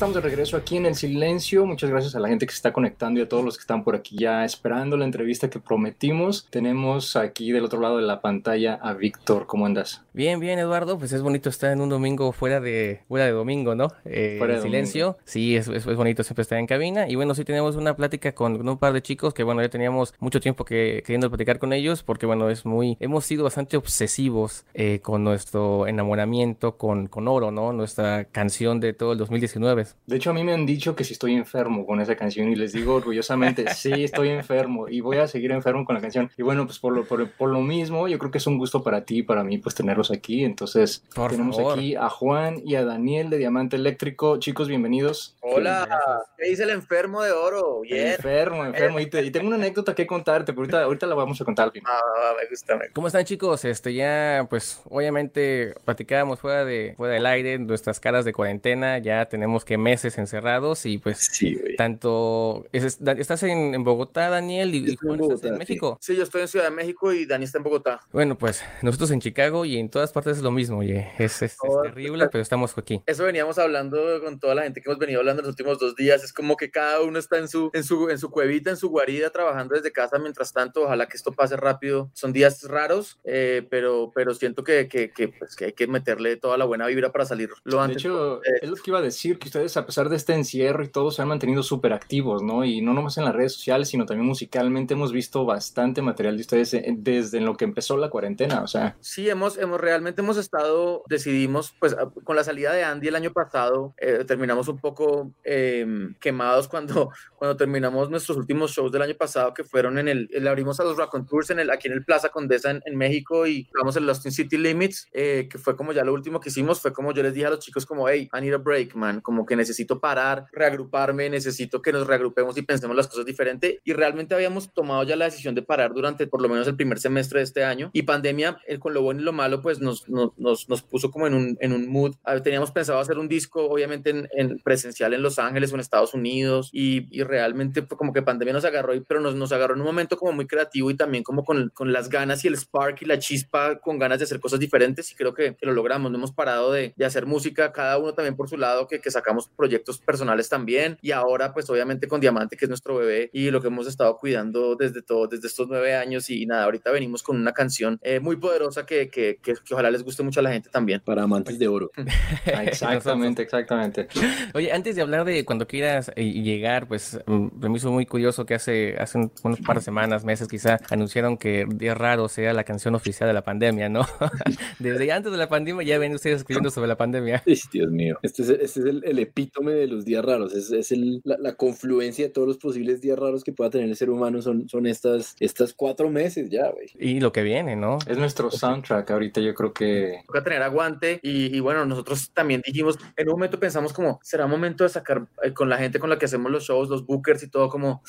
estamos de regreso aquí en el silencio. Muchas gracias a la gente que se está conectando y a todos los que están por aquí ya esperando la entrevista que prometimos. Tenemos aquí del otro lado de la pantalla a Víctor. ¿Cómo andas? Bien, bien, Eduardo. Pues es bonito estar en un domingo fuera de, fuera de domingo, ¿no? Eh, fuera de silencio. Sí, es, es, bonito siempre estar en cabina. Y bueno, sí tenemos una plática con, un par de chicos que, bueno, ya teníamos mucho tiempo que queriendo platicar con ellos porque, bueno, es muy, hemos sido bastante obsesivos eh, con nuestro enamoramiento con, con Oro, ¿no? Nuestra canción de todo el 2019. De hecho, a mí me han dicho que si estoy enfermo con esa canción y les digo orgullosamente, sí, estoy enfermo y voy a seguir enfermo con la canción. Y bueno, pues por lo, por, por lo mismo, yo creo que es un gusto para ti y para mí, pues tenerlos aquí. Entonces, tenemos aquí a Juan y a Daniel de Diamante Eléctrico. Chicos, bienvenidos. Hola, ¿qué dice el enfermo de oro? Bien. enfermo, enfermo. Y, tengo una anécdota que contarte, pero ahorita, ahorita la vamos a contar. Ah, me gusta, me ¿Cómo están, chicos? Este, ya, pues, obviamente, platicábamos fuera, de, fuera del aire, nuestras caras de cuarentena, ya tenemos que meses encerrados y pues sí, tanto estás en, Bogotá, Daniel, y, Juan en, México. Sí. yo estoy en Ciudad de México y Dani está en Bogotá. Bueno, pues nosotros en Chicago y en todas partes es lo mismo, oye, es, es, terrible, pero estamos aquí. Eso veníamos hablando con toda la gente que hemos venido hablando en los últimos dos días, es como que cada uno está en su, en su, en su cuevita, en su guarida, trabajando desde casa mientras tanto, ojalá que esto pase rápido. Son días raros, eh, pero, pero siento que, que, que, pues, que hay que meterle toda la buena vibra para salir lo antes. De hecho, es lo que iba a decir, que ustedes a pesar de este encierro y todo se han mantenido súper activos, ¿no? Y no nomás en las redes sociales, sino también musicalmente hemos visto bastante material de ustedes eh, desde lo que empezó la cuarentena, o sea. Sí, hemos, hemos realmente hemos estado, decidimos, pues con la salida de Andy el año pasado, eh, terminamos un poco em, quemados cuando, cuando terminamos nuestros últimos shows del año pasado, que fueron en el, le abrimos a los Rock Tours en el, aquí en el Plaza Condesa en, México y vamos en Lost in City Limits, eh, que fue como ya lo último que hicimos, fue como yo les dije a los chicos como, hey, I need a break, man, como que necesito parar, reagruparme, necesito que nos reagrupemos y pensemos las cosas diferente. Y realmente habíamos tomado ya la decisión de parar durante por lo menos el primer semestre de este año. Y pandemia, el, con lo bueno y lo malo, pues nos, nos, nos, puso como en un, en un mood. Teníamos pensado hacer un disco, obviamente en, presencial en Los Ángeles o en Estados Unidos. Y, y realmente fue como que pandemia nos agarró, pero nos, nos agarró en un momento como muy creativo y también como con, con las ganas y el spark y la chispa, con ganas de hacer cosas diferentes. Y creo que, que lo logramos. No hemos parado de, de hacer música, cada uno también por su lado, que, que sacamos proyectos personales también y ahora pues obviamente con Diamante, que es nuestro bebé y lo que hemos estado cuidando desde todo, desde estos nueve años y, nada, ahorita venimos con una canción eh, muy poderosa que, que, que, ojalá les guste mucho a la gente también. Para amantes de oro. exactamente, exactamente. Oye, antes de hablar de cuando quieras eh, llegar, pues mm, me hizo muy curioso que hace, hace unos par de semanas, meses quizá, anunciaron que Día Raro sea la canción oficial de la pandemia, ¿no? Desde antes de la pandemia ya ven ustedes escribiendo sobre la pandemia. Dios mío. Este es, este es el, el, epítome de los días raros. Es, es el, la, la, confluencia de todos los posibles días raros que pueda tener el ser humano. Son, son estas, estas cuatro meses ya, güey. Y lo que viene, ¿no? Es nuestro soundtrack. Ahorita yo creo que. Toca tener aguante. Y, y, bueno, nosotros también dijimos, en un momento pensamos como, será momento de sacar eh, con la gente con la que hacemos los shows, los bookers y todo, como,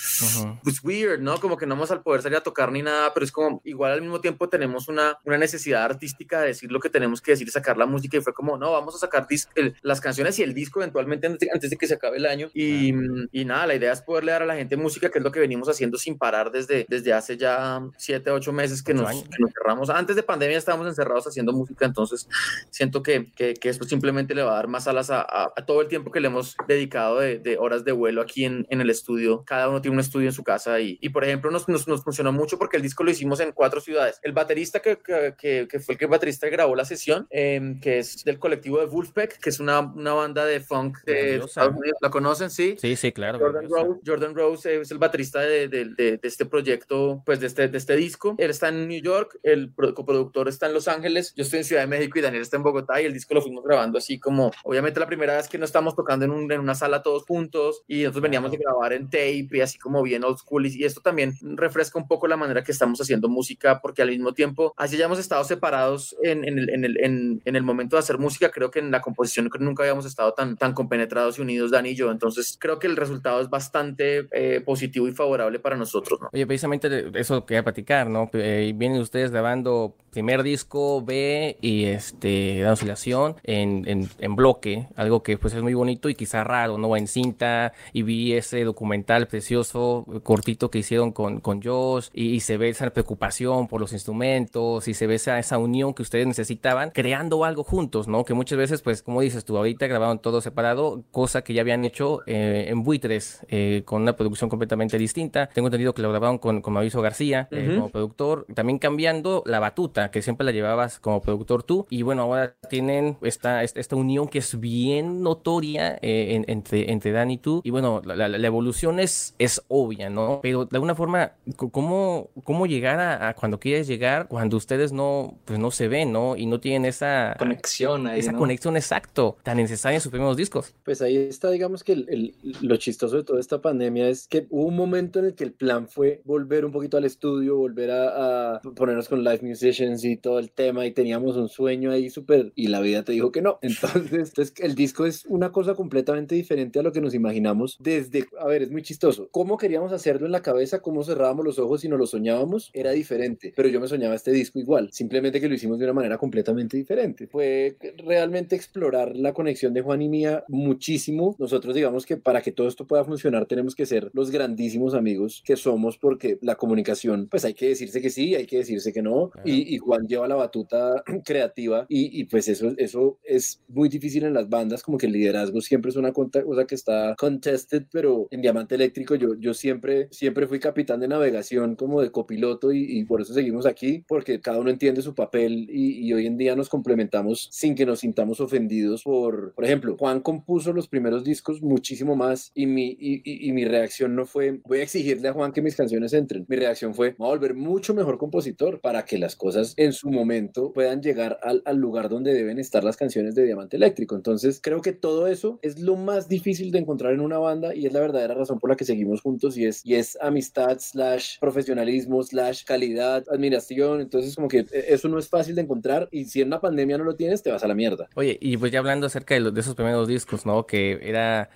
pues weird, ¿no? Como que no vamos al poder salir a tocar ni nada, pero es como, igual al mismo tiempo tenemos una, una necesidad artística de decir lo que tenemos que decir y sacar la música. Y fue como, no, vamos a sacar el, las canciones y el disco eventualmente antes, de que se acabe el año. Y, y, nada, la idea es poderle dar a la gente música, que es lo que venimos haciendo sin parar desde, desde hace ya siete, ocho meses que nos, que nos cerramos. Antes de pandemia estábamos encerrados haciendo música, entonces siento que, que, que esto simplemente le va a dar más alas a, a, todo el tiempo que le hemos dedicado de, de horas de vuelo aquí en, en, el estudio. Cada uno tiene un estudio en su casa y, y por ejemplo, nos, nos, nos, funcionó mucho porque el disco lo hicimos en cuatro ciudades. El baterista que, que, que fue el que baterista que grabó la sesión, eh, que es del colectivo de Wolfpack, que es una, una banda de funk de Estados Unidos. ¿La conocen? Sí. Sí, sí, claro. Jordan Rose, Jordan Rose, es el baterista de, de, de, este proyecto, pues de este, de este disco. Él está en New York, el coproductor está en Los Ángeles, yo estoy en Ciudad de México y Daniel está en Bogotá y el disco lo fuimos grabando así como, obviamente la primera vez que no estamos tocando en, un, en una sala todos juntos y nosotros veníamos de grabar en tape y así como bien old school y, y esto también refresca un poco la manera que estamos haciendo música porque al mismo tiempo, así ya hemos estado separados en, en, el, en, el, en, el momento de hacer música, creo que en la composición nunca habíamos estado tan, tan compenetrados y unidos Dani y yo, entonces creo que el resultado es bastante eh, positivo y favorable para nosotros, ¿no? Oye, precisamente eso quería platicar, ¿no? Eh, vienen ustedes grabando primer disco B y este la oscilación en, en, bloque, algo que pues es muy bonito y quizá raro, ¿no? En cinta y vi ese documental precioso, cortito que hicieron con, con Josh y, y se ve esa preocupación por los instrumentos y se ve esa, esa unión que ustedes necesitaban creando algo juntos, ¿no? Que muchas veces pues como dices tú, ahorita grabaron todo separado cosa que ya habían hecho eh, en Buitres, eh, con una producción completamente distinta. Tengo entendido que lo grabaron con, con Mauricio García como productor, también cambiando la batuta, que siempre la llevabas como productor tú. Y bueno, ahora tienen esta, esta unión que es bien notoria entre, entre Dan y tú. Y bueno, la, la, evolución es, es obvia, ¿no? Pero de alguna forma, ¿cómo, cómo llegar a, cuando quieres llegar, cuando ustedes no, pues no se ven, ¿no? Y no tienen esa conexión ahí, Esa conexión exacto, tan necesaria en sus primeros discos. Pues ahí está, digamos que el, lo chistoso de toda esta pandemia es que hubo un momento en el que el plan fue volver un poquito al estudio, volver a, a ponernos con live musicians y todo el tema y teníamos un sueño ahí súper y la vida te dijo que no. Entonces, entonces, el disco es una cosa completamente diferente a lo que nos imaginamos desde, a ver, es muy chistoso. ¿Cómo queríamos hacerlo en la cabeza? ¿Cómo cerrábamos los ojos y nos lo soñábamos? Era diferente, pero yo me soñaba este disco igual, simplemente que lo hicimos de una manera completamente diferente. Fue realmente explorar la conexión de Juan y mía muchísimo. Nosotros digamos que para que todo esto pueda funcionar tenemos que ser los grandísimos amigos que somos porque la comunicación, pues hay que decirse que sí, hay que decirse que no. Y, Juan lleva la batuta creativa y, y, pues eso, eso es muy difícil en las bandas, como que el liderazgo siempre es una cosa que está contested, pero en Diamante Eléctrico yo, yo siempre, siempre fui capitán de navegación como de copiloto y, y por eso seguimos aquí, porque cada uno entiende su papel y, y hoy en día nos complementamos sin que nos sintamos ofendidos por, por ejemplo, Juan compuso los primeros discos muchísimo más y mi, y, y, mi reacción no fue, voy a exigirle a Juan que mis canciones entren. Mi reacción fue, voy a volver mucho mejor compositor para que las cosas en su momento puedan llegar al, al lugar donde deben estar las canciones de Diamante Eléctrico. Entonces, creo que todo eso es lo más difícil de encontrar en una banda y es la verdadera razón por la que seguimos juntos y es, y es amistad slash profesionalismo slash calidad, admiración. Entonces, como que eh, eso no es fácil de encontrar y si en una pandemia no lo tienes, te vas a la mierda. Oye, y pues ya hablando acerca de, de esos primeros discos, ¿no? Que era,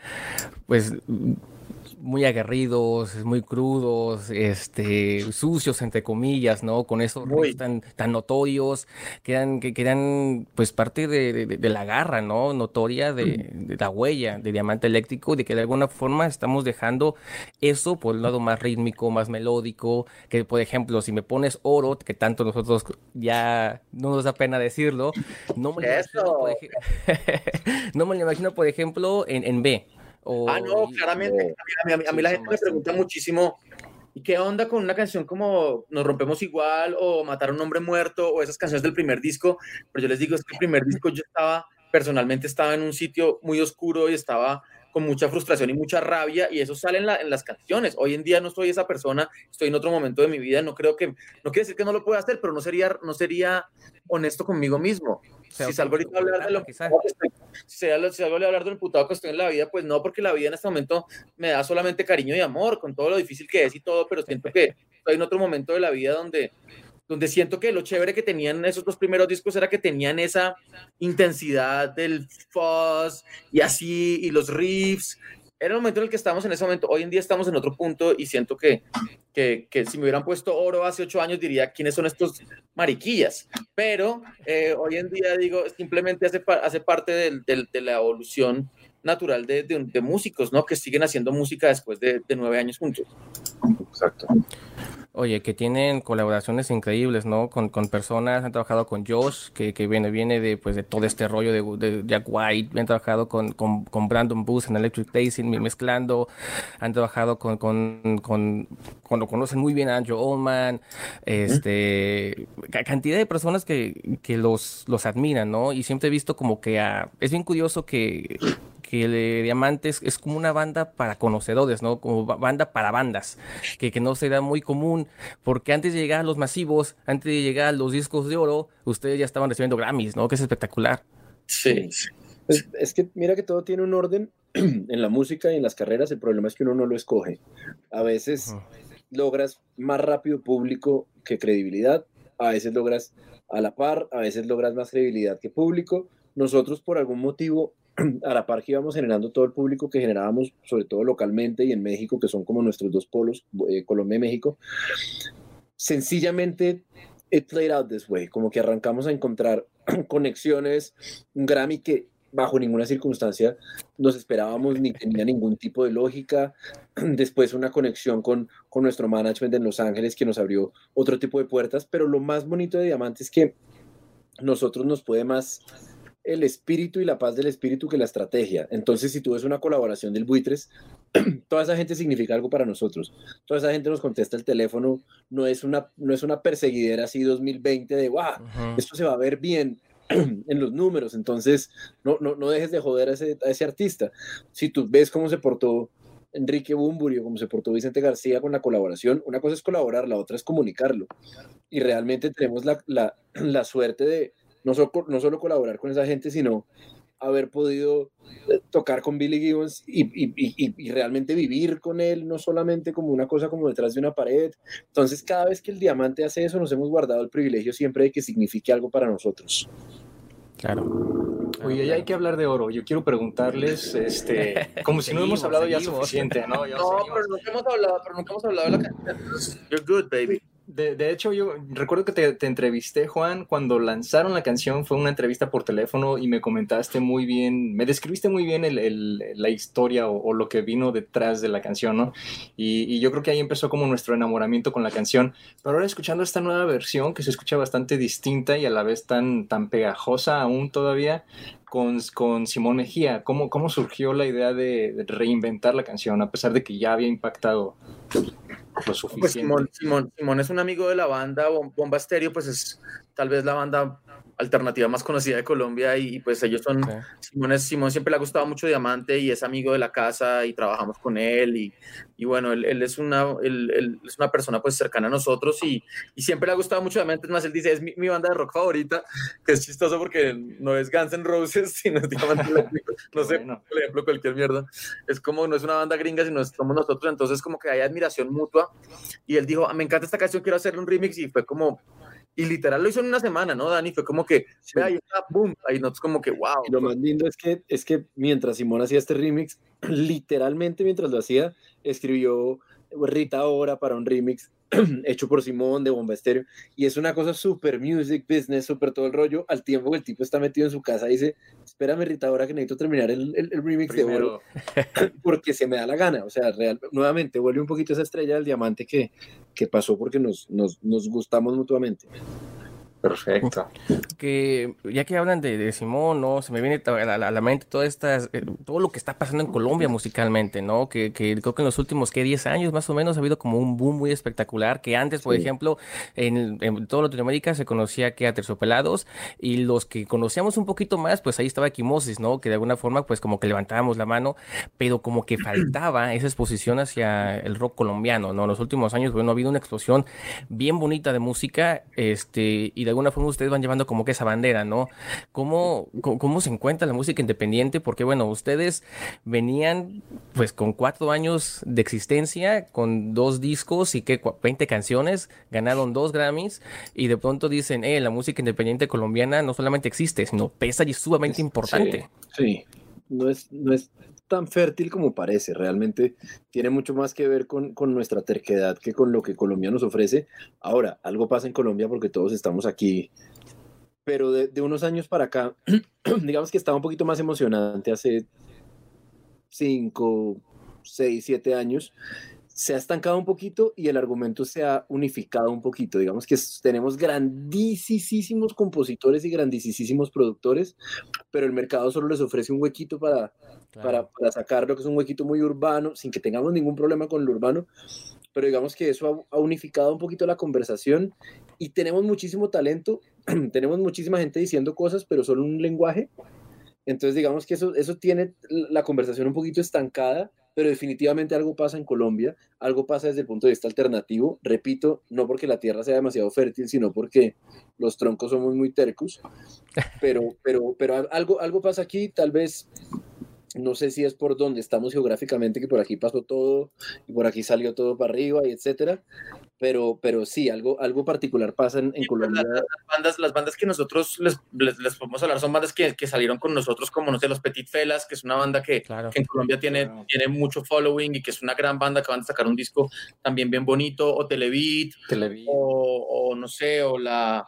pues muy aguerridos, muy crudos, este, sucios entre comillas, ¿no? Con esos tan, tan notorios, que eran, que, eran pues parte de, de, la garra, ¿no? Notoria de, de, la huella de diamante eléctrico, de que de alguna forma estamos dejando eso por el lado más rítmico, más melódico, que por ejemplo, si me pones oro, que tanto nosotros ya no nos da pena decirlo, no me lo imagino, por, no me lo imagino, por ejemplo, en, en B ah, no, claramente. a, mí, la gente me pregunta muchísimo, ¿y qué onda con una canción como Nos rompemos igual o Matar a un hombre muerto o esas canciones del primer disco? Pero yo les digo, es que el primer disco yo estaba, personalmente estaba en un sitio muy oscuro y estaba con mucha frustración y mucha rabia y eso sale en, en, las canciones. Hoy en día no soy esa persona, estoy en otro momento de mi vida, no creo que, no quiere decir que no lo pueda hacer, pero no sería, no sería honesto conmigo mismo. Si salgo ahorita a hablar de lo que estoy, si salgo a hablar del putado que estoy en la vida, pues no, porque la vida en este momento me da solamente cariño y amor, con todo lo difícil que es y todo, pero siento que estoy en otro momento de la vida donde donde siento que lo chévere que tenían esos dos primeros discos era que tenían esa intensidad del fuzz y así, y los riffs. Era el momento en el que estamos en ese momento. Hoy en día estamos en otro punto y siento que, que, que si me hubieran puesto oro hace ocho años diría quiénes son estos mariquillas. Pero eh, hoy en día digo, simplemente hace, hace parte del, del, de la evolución natural de, de, de, músicos, ¿no? Que siguen haciendo música después de, de nueve años juntos. Exacto. Oye, que tienen colaboraciones increíbles, ¿no? Con, con personas, han trabajado con Josh, que, que viene, viene de, pues, de todo este rollo de, de Jack White, han trabajado con, con, con Brandon Booth en Electric Daisy, mezclando, han trabajado con, con, con, cuando conocen muy bien a Andrew Oldman, este, cantidad de personas que, que los, los admiran, ¿no? Y siempre he visto como que a, es bien curioso que que Diamantes es como una banda para conocedores, ¿no? Como banda para bandas, que, que no será muy común, porque antes de llegar a los masivos, antes de llegar a los discos de oro, ustedes ya estaban recibiendo Grammys, ¿no? Que es espectacular. Sí. Es que mira que todo tiene un orden en la música y en las carreras, el problema es que uno no lo escoge. A veces logras más rápido público que credibilidad, a veces logras a la par, a veces logras más credibilidad que público. Nosotros por algún motivo a la par que íbamos generando todo el público que generábamos, sobre todo localmente y en México, que son como nuestros dos polos, eh, Colombia y México, sencillamente it played out this way, como que arrancamos a encontrar conexiones, un Grammy que bajo ninguna circunstancia nos esperábamos ni tenía ningún tipo de lógica. Después una conexión con, con nuestro management en Los Ángeles que nos abrió otro tipo de puertas, pero lo más bonito de Diamante es que nosotros nos puede más el espíritu y la paz del espíritu que la estrategia. Entonces, si tú ves una colaboración del Buitres, toda esa gente significa algo para nosotros. Toda esa gente nos contesta el teléfono, no es una, no es una perseguidera así 2020 de, wow, esto se va a ver bien en los números. Entonces, no, no, no dejes de joder a ese, a ese artista. Si tú ves cómo se portó Enrique Bumburio, como se portó Vicente García con la colaboración, una cosa es colaborar, la otra es comunicarlo. Y realmente tenemos la, la, la suerte de no, no solo colaborar con esa gente, sino haber podido eh, tocar con Billy Gibbons y, y, y, y, realmente vivir con él, no solamente como una cosa como detrás de una pared. Entonces, cada vez que el diamante hace eso, nos hemos guardado el privilegio siempre de que signifique algo para nosotros. Claro. Oye, ya hay que hablar de oro. Yo quiero preguntarles, este, como si no hemos hablado ya suficiente, ¿no? no, pero nunca hemos hablado, pero nunca hemos hablado de la canción. You're good, baby. De, de, hecho, yo recuerdo que te, entrevisté, Juan, cuando lanzaron la canción, fue una entrevista por teléfono y me comentaste muy bien, me describiste muy bien el, el, la historia o, o, lo que vino detrás de la canción, ¿no? Y, y, yo creo que ahí empezó como nuestro enamoramiento con la canción. Pero ahora escuchando esta nueva versión que se escucha bastante distinta y a la vez tan, tan pegajosa aún todavía, con, con, Simón Mejía. ¿Cómo, ¿Cómo surgió la idea de, de, reinventar la canción a pesar de que ya había impactado lo suficiente? Pues Simón, Simón, Simón es un amigo de la banda Bomba Estéreo, pues es tal vez la banda alternativa más conocida de Colombia y, pues ellos son, okay. Simón, es, Simón siempre le ha gustado mucho Diamante y es amigo de la casa y trabajamos con él y, y bueno, él, él, es una, él, él, es una persona pues cercana a nosotros y, y, siempre le ha gustado mucho Diamante, es más, él dice, es mi, mi, banda de rock favorita, que es chistoso porque no es Guns N' Roses, sino es Diamante no sé, bueno. por ejemplo, cualquier mierda, es como, no es una banda gringa, sino somos nosotros, entonces como que hay admiración mutua y él dijo, ah, me encanta esta canción, quiero hacerle un remix y fue como y literal lo hizo en una semana, ¿no, Dani? Fue como que, sí. ahí está, boom, ahí nosotros como que, wow. Y lo más lindo es que, es que mientras Simón hacía este remix, literalmente mientras lo hacía, escribió Rita Ora para un remix hecho por Simón de Bomba Estéreo y es una cosa súper music business, súper todo el rollo, al tiempo que el tipo está metido en su casa dice, espérame Rita ahora que necesito terminar el, el, el remix Primero. de oro porque se me da la gana, o sea, real, nuevamente vuelve un poquito esa estrella del diamante que, que pasó porque nos, nos, nos gustamos mutuamente. Perfecto. Que ya que hablan de, de Simón, ¿no? Se me viene a la, a la mente todo, estas, eh, todo lo que está pasando en Colombia musicalmente, ¿no? Que, que, creo que en los últimos, ¿qué? 10 años más o menos ha habido como un boom muy espectacular, que antes, por sí. ejemplo, en, en toda Latinoamérica se conocía que a Terciopelados y los que conocíamos un poquito más, pues ahí estaba Quimosis, ¿no? Que de alguna forma, pues como que levantábamos la mano, pero como que faltaba esa exposición hacia el rock colombiano, ¿no? En los últimos años, bueno, ha habido una explosión bien bonita de música, este, y de alguna forma ustedes van llevando como que esa bandera, ¿no? ¿Cómo, cómo, se encuentra la música independiente? Porque, bueno, ustedes venían pues con cuatro años de existencia, con dos discos y que 20 canciones, ganaron dos Grammys y de pronto dicen, eh, la música independiente colombiana no solamente existe, sino pesa y es sumamente importante. Sí, sí. No es, no es tan fértil como parece. Realmente tiene mucho más que ver con, con, nuestra terquedad que con lo que Colombia nos ofrece. Ahora, algo pasa en Colombia porque todos estamos aquí, pero de, de unos años para acá, digamos que estaba un poquito más emocionante hace 5, 6, 7 años. Se ha estancado un poquito y el argumento se ha unificado un poquito. Digamos que tenemos grandísimos compositores y grandísimos productores, pero el mercado solo les ofrece un huequito para, Claro. Para, para, sacarlo, que es un huequito muy urbano, sin que tengamos ningún problema con lo urbano, pero digamos que eso ha, ha unificado un poquito la conversación y tenemos muchísimo talento, tenemos muchísima gente diciendo cosas, pero solo un lenguaje. Entonces digamos que eso, eso tiene la conversación un poquito estancada, pero definitivamente algo pasa en Colombia, algo pasa desde el punto de vista alternativo, repito, no porque la tierra sea demasiado fértil, sino porque los troncos somos muy tercos, pero, pero, pero algo, algo pasa aquí, tal vez no sé si es por donde estamos geográficamente, que por aquí pasó todo y por aquí salió todo para arriba y etcétera, pero, pero sí, algo, algo particular pasa en, en sí, Colombia. Las, las, bandas, las bandas que nosotros les, les, les, podemos hablar son bandas que, que, salieron con nosotros, como no sé, los Petit Felas, que es una banda que, claro. que en Colombia tiene, claro. tiene mucho following y que es una gran banda que van a sacar un disco también bien bonito, o Televit, Televit. O, o no sé, o la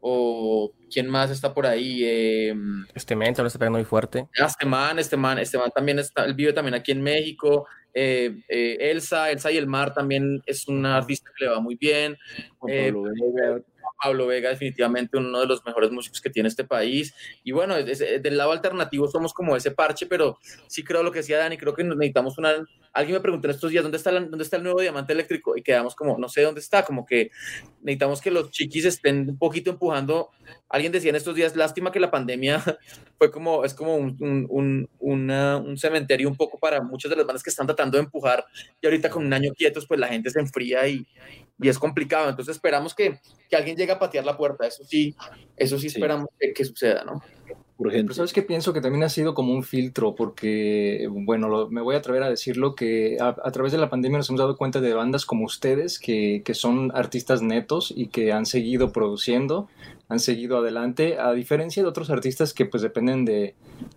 o quién más está por ahí. Eh, este man está pegando muy fuerte. Este man, este man, este man también está, él vive también aquí en México. Eh, eh, Elsa, Elsa y el Mar también es una artista que le va muy bien. Juan Pablo, Vega. Pablo Vega, definitivamente uno de los mejores músicos que tiene este país. Y bueno, del lado alternativo somos como ese parche, pero sí creo lo que decía Dani, creo que necesitamos una... Alguien me preguntó en estos días, ¿dónde está, dónde está el nuevo diamante eléctrico? Y quedamos como, no sé dónde está, como que necesitamos que los chiquis estén un poquito empujando. Alguien decía en estos días, lástima que la pandemia fue como, es como un, un, un, un cementerio un poco para muchas de las bandas que están tratando de empujar y ahorita con un año quietos, pues la gente se enfría y, y es complicado. Entonces esperamos que, que, alguien llegue a patear la puerta. Eso sí, eso sí esperamos Que, suceda, ¿no? Pero sabes que pienso que también ha sido como un filtro, porque, bueno, me voy a atrever a decirlo, que a, través de la pandemia nos hemos dado cuenta de bandas como ustedes, que, que, son artistas netos y que han seguido produciendo, han seguido adelante, a diferencia de otros artistas que pues dependen de,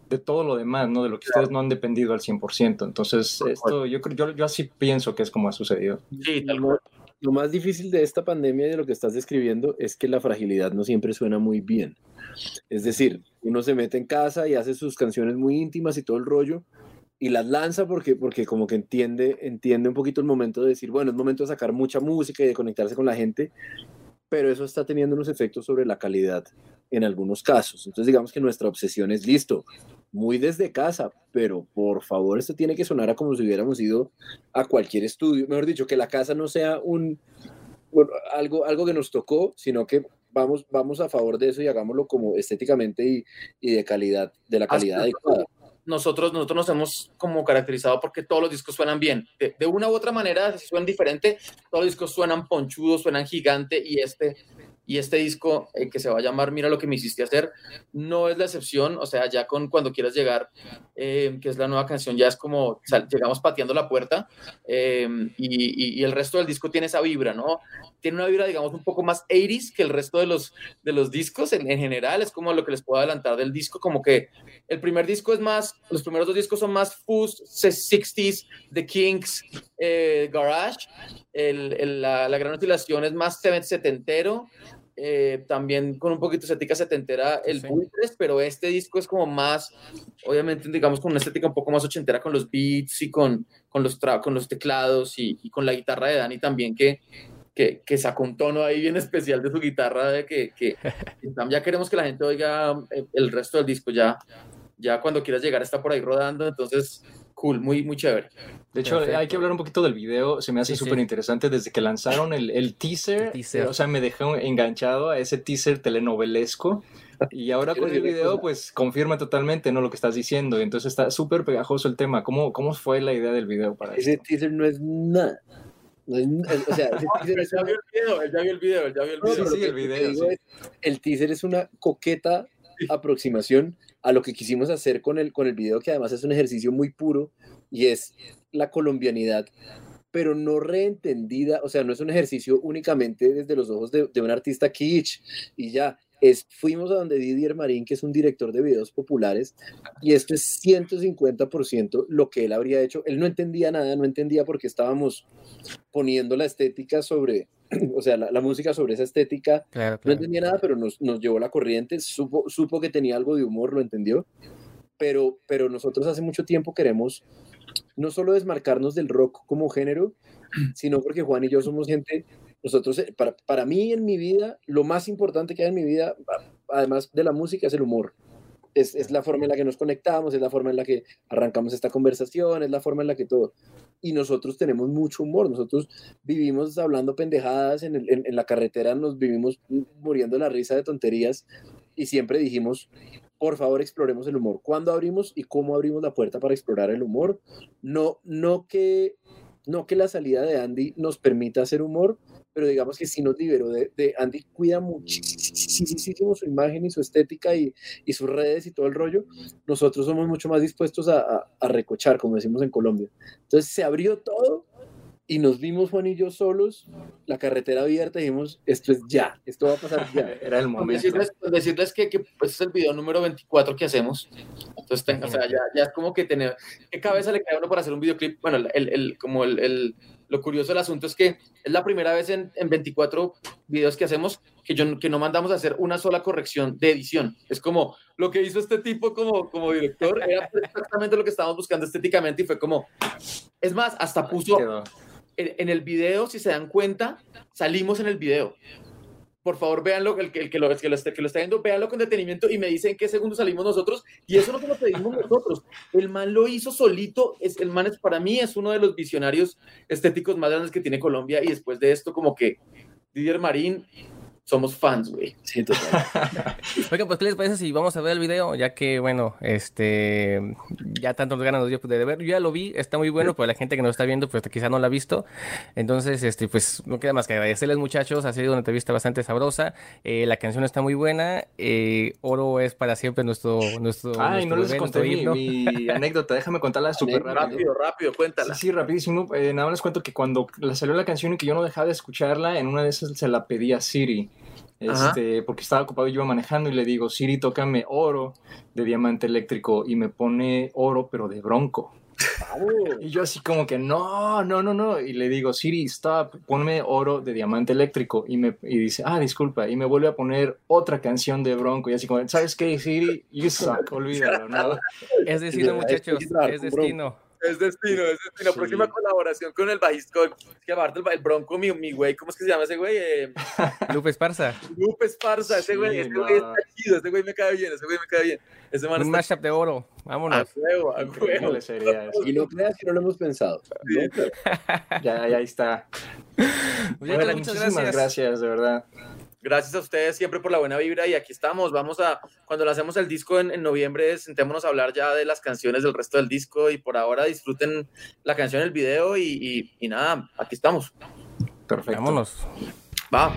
de todo lo demás, ¿no? De lo que ustedes no han dependido al 100%. Entonces, esto yo, yo, yo así pienso que es como ha sucedido. Sí, tal cual. Lo más difícil de esta pandemia y de lo que estás describiendo es que la fragilidad no siempre suena muy bien. Es decir, uno se mete en casa y hace sus canciones muy íntimas y todo el rollo y las lanza porque, porque como que entiende, entiende un poquito el momento de decir, bueno, es momento de sacar mucha música y de conectarse con la gente, pero eso está teniendo unos efectos sobre la calidad en algunos casos. Entonces digamos que nuestra obsesión es listo, muy desde casa, pero por favor esto tiene que sonar a como si hubiéramos ido a cualquier estudio, mejor dicho, que la casa no sea un algo, algo que nos tocó, sino que vamos, vamos a favor de eso y hagámoslo como estéticamente y, y de calidad, de la calidad adecuada. Nosotros, nosotros nos hemos como caracterizado porque todos los discos suenan bien. De, de una u otra manera, si suenan diferente, todos los discos suenan ponchudos, suenan gigante y este y este disco eh, que se va a llamar Mira lo que me hiciste hacer no es la excepción, o sea, ya con Cuando quieras llegar, eh, que es la nueva canción, ya es como llegamos pateando la puerta eh, y, y, el resto del disco tiene esa vibra, ¿no? Tiene una vibra, digamos, un poco más 80s que el resto de los, de los discos en, general, es como lo que les puedo adelantar del disco, como que el primer disco es más, los primeros dos discos son más Fuzz, 60s, The Kings, Garage, el, la, la, gran utilización es más setentero, eh, también con un poquito de estética setentera el sí. pero este disco es como más, obviamente, digamos, con una estética un poco más ochentera con los beats y con, con, los, con los teclados y, y, con la guitarra de Dani también, que, que, que, sacó un tono ahí bien especial de su guitarra, de que, que ya queremos que la gente oiga eh, el resto del disco, ya, ya cuando quieras llegar está por ahí rodando, entonces cool, muy, muy chévere. De hecho, hay que hablar un poquito del video, se me hace súper interesante desde que lanzaron el, el, teaser, o sea, me dejó enganchado a ese teaser telenovelesco. Y ahora con el video, pues confirma totalmente ¿no? lo que estás diciendo. Entonces está súper pegajoso el tema. ¿Cómo, ¿Cómo fue la idea del video para Ese teaser no es nada. No es, o sea, ese teaser es ya vio el video, ya vio el video, ya vio el video. sí, sí, el video. Sí. Es, el teaser es una coqueta aproximación a lo que quisimos hacer con el, con el video, que además es un ejercicio muy puro y es la colombianidad, pero no reentendida, o sea, no es un ejercicio únicamente desde los ojos de, un artista kitsch y ya, es, fuimos a donde Didier Marín, que es un director de videos populares, y esto es 150% lo que él habría hecho. Él no entendía nada, no entendía por qué estábamos poniendo la estética sobre, o sea, la, la música sobre esa estética. Claro, claro. No entendía nada, pero nos, nos llevó la corriente, supo, supo que tenía algo de humor, lo entendió. Pero, pero nosotros hace mucho tiempo queremos no solo desmarcarnos del rock como género, sino porque Juan y yo somos gente nosotros, eh, para, para mí en mi vida, lo más importante que hay en mi vida, además de la música, es el humor. Es, es, la forma en la que nos conectamos, es la forma en la que arrancamos esta conversación, es la forma en la que todo. Y nosotros tenemos mucho humor, nosotros vivimos hablando pendejadas en, en la carretera, nos vivimos muriendo la risa de tonterías y siempre dijimos, por favor exploremos el humor. ¿Cuándo abrimos y cómo abrimos la puerta para explorar el humor? No, no que no que la salida de Andy nos permita hacer humor, pero digamos que sí nos liberó de, de Andy cuida muchísimo su imagen y su estética y, sus redes y todo el rollo. Nosotros somos mucho más dispuestos a, a recochar, como decimos en Colombia. Entonces se abrió todo y nos vimos Juan y yo solos, la carretera abierta, y dijimos, esto es ya, esto va a pasar ya. Era el momento. Decirles, decirles que, que pues es el video número 24 que hacemos. Entonces, ten, o sea, ya, ya, es como que tener, ¿qué cabeza le cae a uno para hacer un videoclip? Bueno, el, el, como el, el, lo curioso del asunto es que es la primera vez en, en 24 videos que hacemos que, yo, que no mandamos a hacer una sola corrección de edición. Es como lo que hizo este tipo como, como director, era exactamente lo que estábamos buscando estéticamente y fue como, es más, hasta puso en, en, el video, si se dan cuenta, salimos en el video. por favor, véanlo, el, el, que, lo, el, que, lo, está, que lo está viendo, véanlo con detenimiento y me dicen en qué segundo salimos nosotros. Y eso no lo pedimos nosotros. El man lo hizo solito. Es, el man es, para mí es uno de los visionarios estéticos más grandes que tiene Colombia. Y después de esto, como que Didier Marín somos fans, güey. Sí, total. Oigan, pues, ¿qué les parece si vamos a ver el video? Ya que, bueno, este, ya tanto nos ganan los días de ver. Yo ya lo vi, está muy bueno, pero la gente que nos está viendo, pues quizá no lo ha visto. Entonces, este, pues, no queda más que agradecerles, muchachos. Ha sido una entrevista bastante sabrosa. Eh, la canción está muy buena. Eh, Oro es para siempre nuestro. nuestro Ay, no les conté mi, anécdota. Déjame contarla súper rápido. Rápido, rápido, cuéntala. Sí, sí, rapidísimo. Eh, nada más les cuento que cuando salió la canción y que yo no dejaba de escucharla, en una de esas se la pedí a Siri este, porque estaba ocupado y yo iba manejando y le digo, Siri, tócame oro de diamante eléctrico y me pone oro pero de bronco. Y yo así como que no, no, no, no. Y le digo, Siri, stop, ponme oro de diamante eléctrico. Y me y dice, ah, disculpa. Y me vuelve a poner otra canción de Bronco. Y así como, ¿sabes qué, Siri? You suck, olvídalo, ¿no? Es destino, muchachos, es destino. Es destino, es destino. Próxima colaboración con el bajista, que aparte el, bronco, mi, mi güey, ¿cómo es que se llama ese güey? Eh... Lupe Esparza. Lupe Esparza, ese güey, ese güey está chido, ese güey me cae bien, ese güey me cae bien. Ese man Un mashup de oro, vámonos. A huevo, a huevo. Y no creas que no lo hemos pensado. ya, ya está. Bueno, muchísimas gracias, de verdad. Gracias a ustedes siempre por la buena vibra y aquí estamos. Vamos a, cuando lancemos el disco en, noviembre, sentémonos a hablar ya de las canciones del resto del disco y por ahora disfruten la canción, el video y, y, y nada, aquí estamos. Perfecto. Vámonos. Va.